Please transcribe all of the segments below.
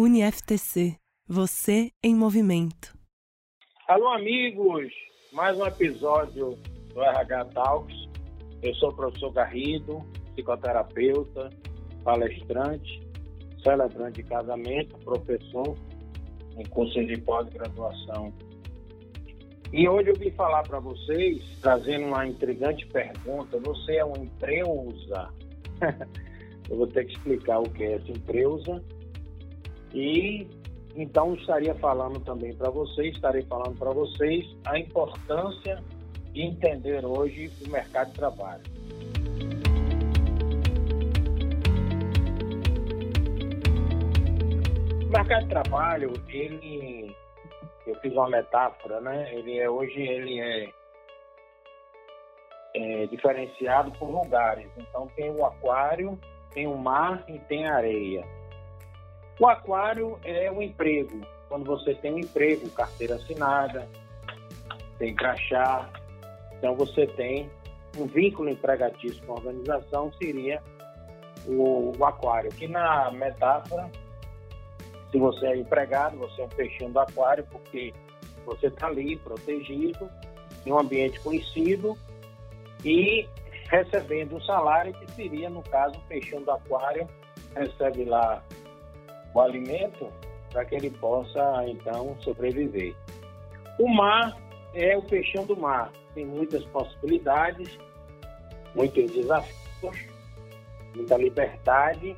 UniFTC. Você em movimento. Alô, amigos! Mais um episódio do RH Talks. Eu sou o professor Garrido, psicoterapeuta, palestrante, celebrante de casamento, professor em cursos de pós-graduação. E hoje eu vim falar para vocês, trazendo uma intrigante pergunta: você é um empreusa? eu vou ter que explicar o que é essa empreusa e então estaria falando também para vocês, estarei falando para vocês a importância de entender hoje o mercado de trabalho. O mercado de trabalho, ele, eu fiz uma metáfora, né? Ele é hoje ele é, é diferenciado por lugares. Então tem o aquário, tem o mar e tem a areia. O aquário é um emprego. Quando você tem um emprego, carteira assinada, tem crachá, então você tem um vínculo empregatício com a organização, seria o, o aquário. Que na metáfora, se você é empregado, você é um peixinho do aquário, porque você está ali protegido, em um ambiente conhecido e recebendo um salário que seria, no caso, o peixinho do aquário recebe lá o alimento para que ele possa, então, sobreviver. O mar é o peixão do mar, tem muitas possibilidades, muitos desafios, muita liberdade,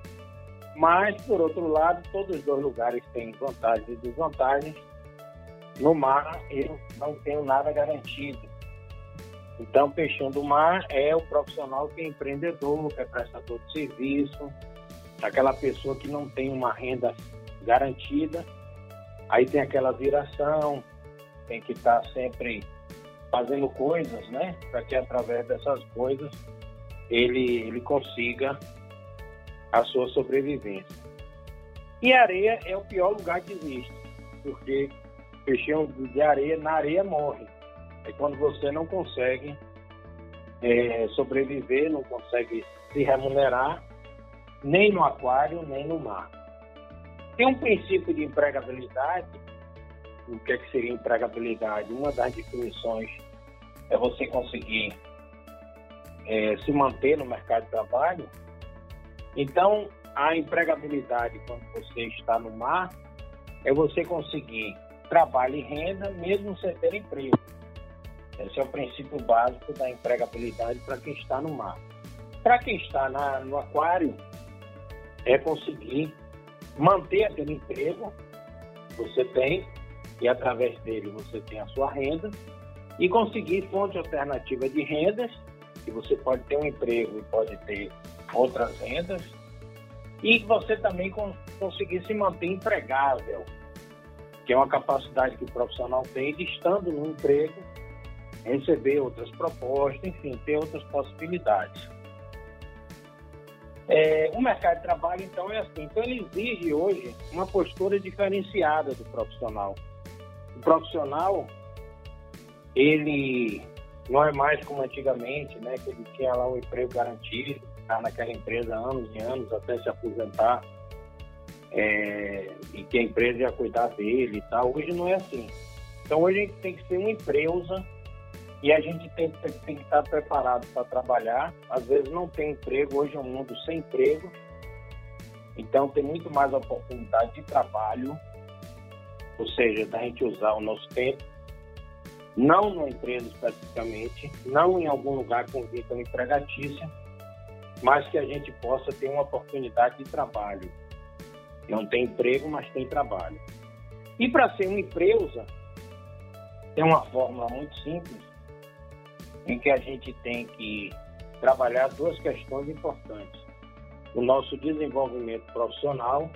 mas, por outro lado, todos os dois lugares têm vantagens e desvantagens. No mar, eu não tenho nada garantido. Então, peixão do mar é o profissional que é empreendedor, que é prestador de serviço, aquela pessoa que não tem uma renda garantida, aí tem aquela viração, tem que estar sempre fazendo coisas, né? Para que através dessas coisas ele, ele consiga a sua sobrevivência. E areia é o pior lugar que existe, porque peixinho de areia, na areia morre. É quando você não consegue é, sobreviver, não consegue se remunerar nem no aquário, nem no mar. Tem um princípio de empregabilidade. O que, é que seria empregabilidade? Uma das definições é você conseguir é, se manter no mercado de trabalho. Então, a empregabilidade, quando você está no mar, é você conseguir trabalho e renda mesmo sem ter emprego. Esse é o princípio básico da empregabilidade para quem está no mar. Para quem está na, no aquário, é conseguir manter aquele emprego que você tem e através dele você tem a sua renda e conseguir fonte alternativa de rendas, que você pode ter um emprego e pode ter outras rendas, e você também conseguir se manter empregável, que é uma capacidade que o profissional tem de estando no emprego, receber outras propostas, enfim, ter outras possibilidades. É, o mercado de trabalho, então, é assim. Então, ele exige hoje uma postura diferenciada do profissional. O profissional, ele não é mais como antigamente, né? Que ele tinha lá um emprego garantido, estar naquela empresa anos e anos até se aposentar. É, e que a empresa ia cuidar dele e tal. Hoje não é assim. Então, hoje a gente tem que ser uma empresa e a gente tem, tem que estar preparado para trabalhar. Às vezes não tem emprego, hoje é um mundo sem emprego. Então tem muito mais oportunidade de trabalho, ou seja, da gente usar o nosso tempo, não numa empresa especificamente, não em algum lugar com vínculo empregatícia, mas que a gente possa ter uma oportunidade de trabalho. Não tem emprego, mas tem trabalho. E para ser uma empresa, tem uma fórmula muito simples, em que a gente tem que trabalhar duas questões importantes. O nosso desenvolvimento profissional,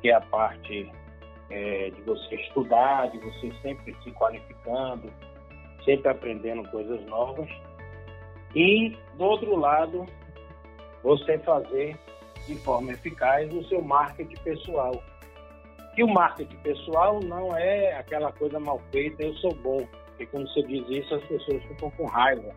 que é a parte é, de você estudar, de você sempre se qualificando, sempre aprendendo coisas novas. E, do outro lado, você fazer de forma eficaz o seu marketing pessoal. E o marketing pessoal não é aquela coisa mal feita, eu sou bom. Porque quando você diz isso, as pessoas ficam com raiva.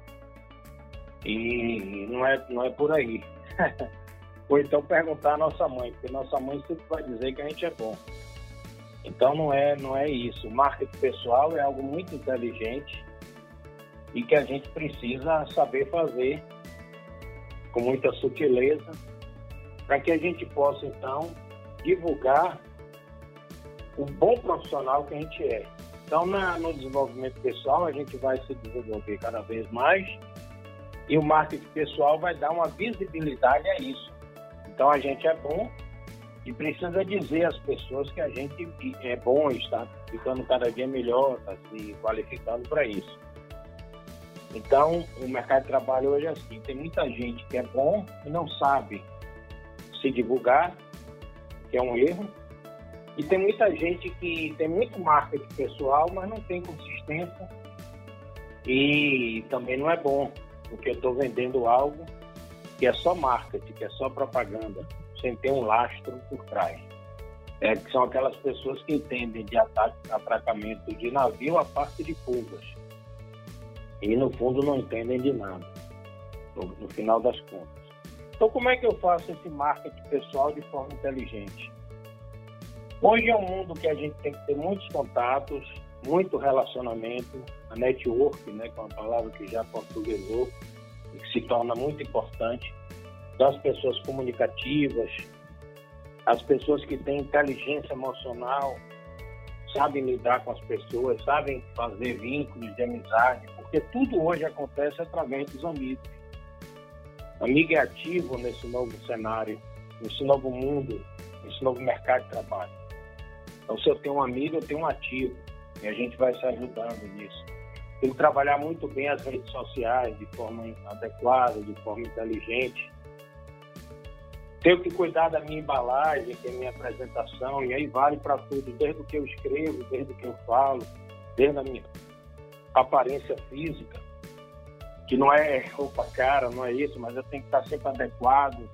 E não é, não é por aí. ou então perguntar à nossa mãe, porque nossa mãe sempre vai dizer que a gente é bom. Então não é, não é isso. Marketing pessoal é algo muito inteligente e que a gente precisa saber fazer com muita sutileza para que a gente possa então divulgar o bom profissional que a gente é. Então, na, no desenvolvimento pessoal, a gente vai se desenvolver cada vez mais e o marketing pessoal vai dar uma visibilidade a isso. Então, a gente é bom e precisa dizer às pessoas que a gente é bom, está ficando cada dia melhor, está se qualificando para isso. Então, o mercado de trabalho hoje é assim: tem muita gente que é bom e não sabe se divulgar, que é um erro, e tem muita gente que tem muito marketing pessoal, mas não tem consistência e também não é bom, porque eu estou vendendo algo que é só marketing, que é só propaganda, sem ter um lastro por trás. É, que são aquelas pessoas que entendem de atracamento de navio a parte de fugas. E no fundo não entendem de nada, no, no final das contas. Então como é que eu faço esse marketing pessoal de forma inteligente? Hoje é um mundo que a gente tem que ter muitos contatos, muito relacionamento, a network, né, que é uma palavra que já portuguesou e que se torna muito importante, das pessoas comunicativas, as pessoas que têm inteligência emocional, sabem lidar com as pessoas, sabem fazer vínculos de amizade, porque tudo hoje acontece através dos amigos. Amigo é ativo nesse novo cenário, nesse novo mundo, nesse novo mercado de trabalho. Então, se eu tenho um amigo, eu tenho um ativo. E a gente vai se ajudando nisso. Tenho que trabalhar muito bem as redes sociais de forma adequada, de forma inteligente. Tenho que cuidar da minha embalagem, que é minha apresentação, e aí vale para tudo, desde o que eu escrevo, desde o que eu falo, desde a minha aparência física, que não é roupa cara, não é isso, mas eu tenho que estar sempre adequado,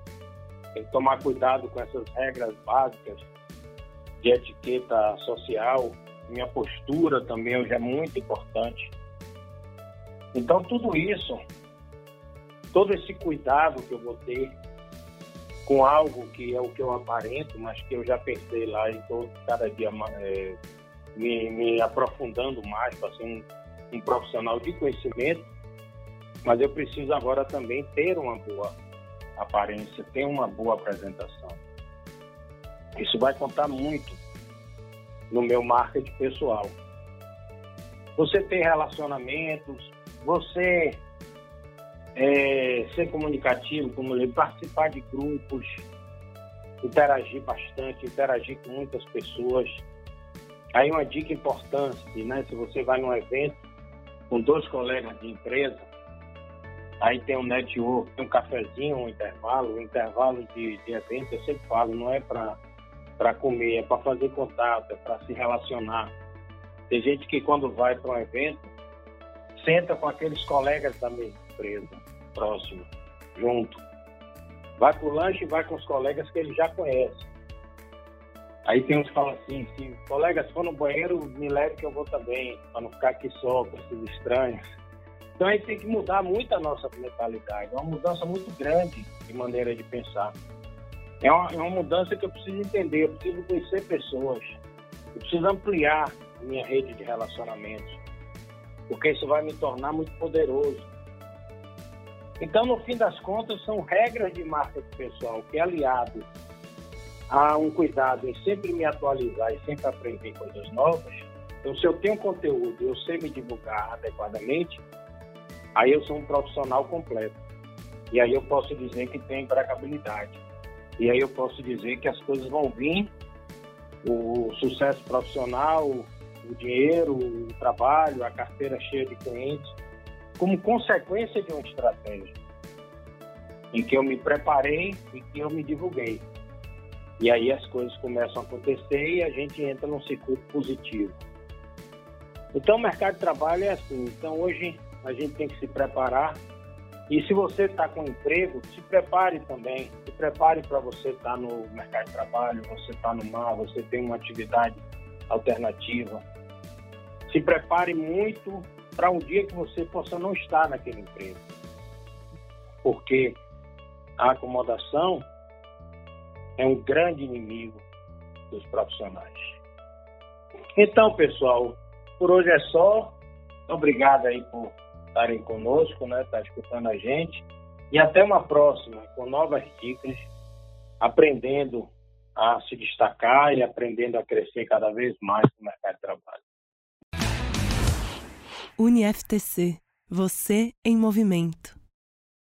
tenho que tomar cuidado com essas regras básicas de etiqueta social, minha postura também hoje é muito importante. Então, tudo isso, todo esse cuidado que eu vou ter com algo que é o que eu aparento, mas que eu já pensei lá e estou cada dia é, me, me, aprofundando mais para ser um, um profissional de conhecimento, mas eu preciso agora também ter uma boa aparência, ter uma boa apresentação. Isso vai contar muito no meu marketing pessoal. Você tem relacionamentos, você é, ser comunicativo, como eu participar de grupos, interagir bastante, interagir com muitas pessoas. Aí uma dica importante, né? Se você vai num evento com dois colegas de empresa, aí tem um network, tem um cafezinho, um intervalo, um intervalo de, de evento, eu sempre falo, não é para comer, é para fazer contato, é para se relacionar. Tem gente que quando vai para um evento, senta com aqueles colegas da mesma empresa, próximo, junto. Vai para o lanche e vai com os colegas que ele já conhece. Aí tem uns que falam assim, se colegas for no banheiro, me leve que eu vou também, para não ficar aqui só com esses estranhos. Então a gente tem que mudar muito a nossa mentalidade, é uma mudança muito grande de maneira de pensar. É uma, é uma mudança que eu preciso entender, eu preciso conhecer pessoas, eu preciso ampliar a minha rede de relacionamentos, porque isso vai me tornar muito poderoso. Então, no fim das contas, são regras de marketing pessoal que, aliado a um cuidado em sempre me atualizar e sempre aprender coisas novas, então, se eu tenho conteúdo e eu sei me divulgar adequadamente, aí eu sou um profissional completo. E aí eu posso dizer que tem empregabilidade. E aí eu posso dizer que as coisas vão vir, o sucesso profissional, o dinheiro, o trabalho, a carteira cheia de clientes, como consequência de uma estratégia em que eu me preparei e que eu me divulguei. E aí as coisas começam a acontecer e a gente entra num circuito positivo. Então o mercado de trabalho é assim. Então hoje a gente tem que se preparar. E se você está com emprego, se prepare também. Se prepare para você estar tá no mercado de trabalho, você está no mar, você tem uma atividade alternativa. Se prepare muito para um dia que você possa não estar naquele emprego. Porque a acomodação é um grande inimigo dos profissionais. Então, pessoal, por hoje é só. Obrigado aí por estarem conosco, né? Estar tá escutando a gente. E até uma próxima, com novas dicas, aprendendo a se destacar e aprendendo a crescer cada vez mais no mercado de trabalho. UniFTC. Você em movimento.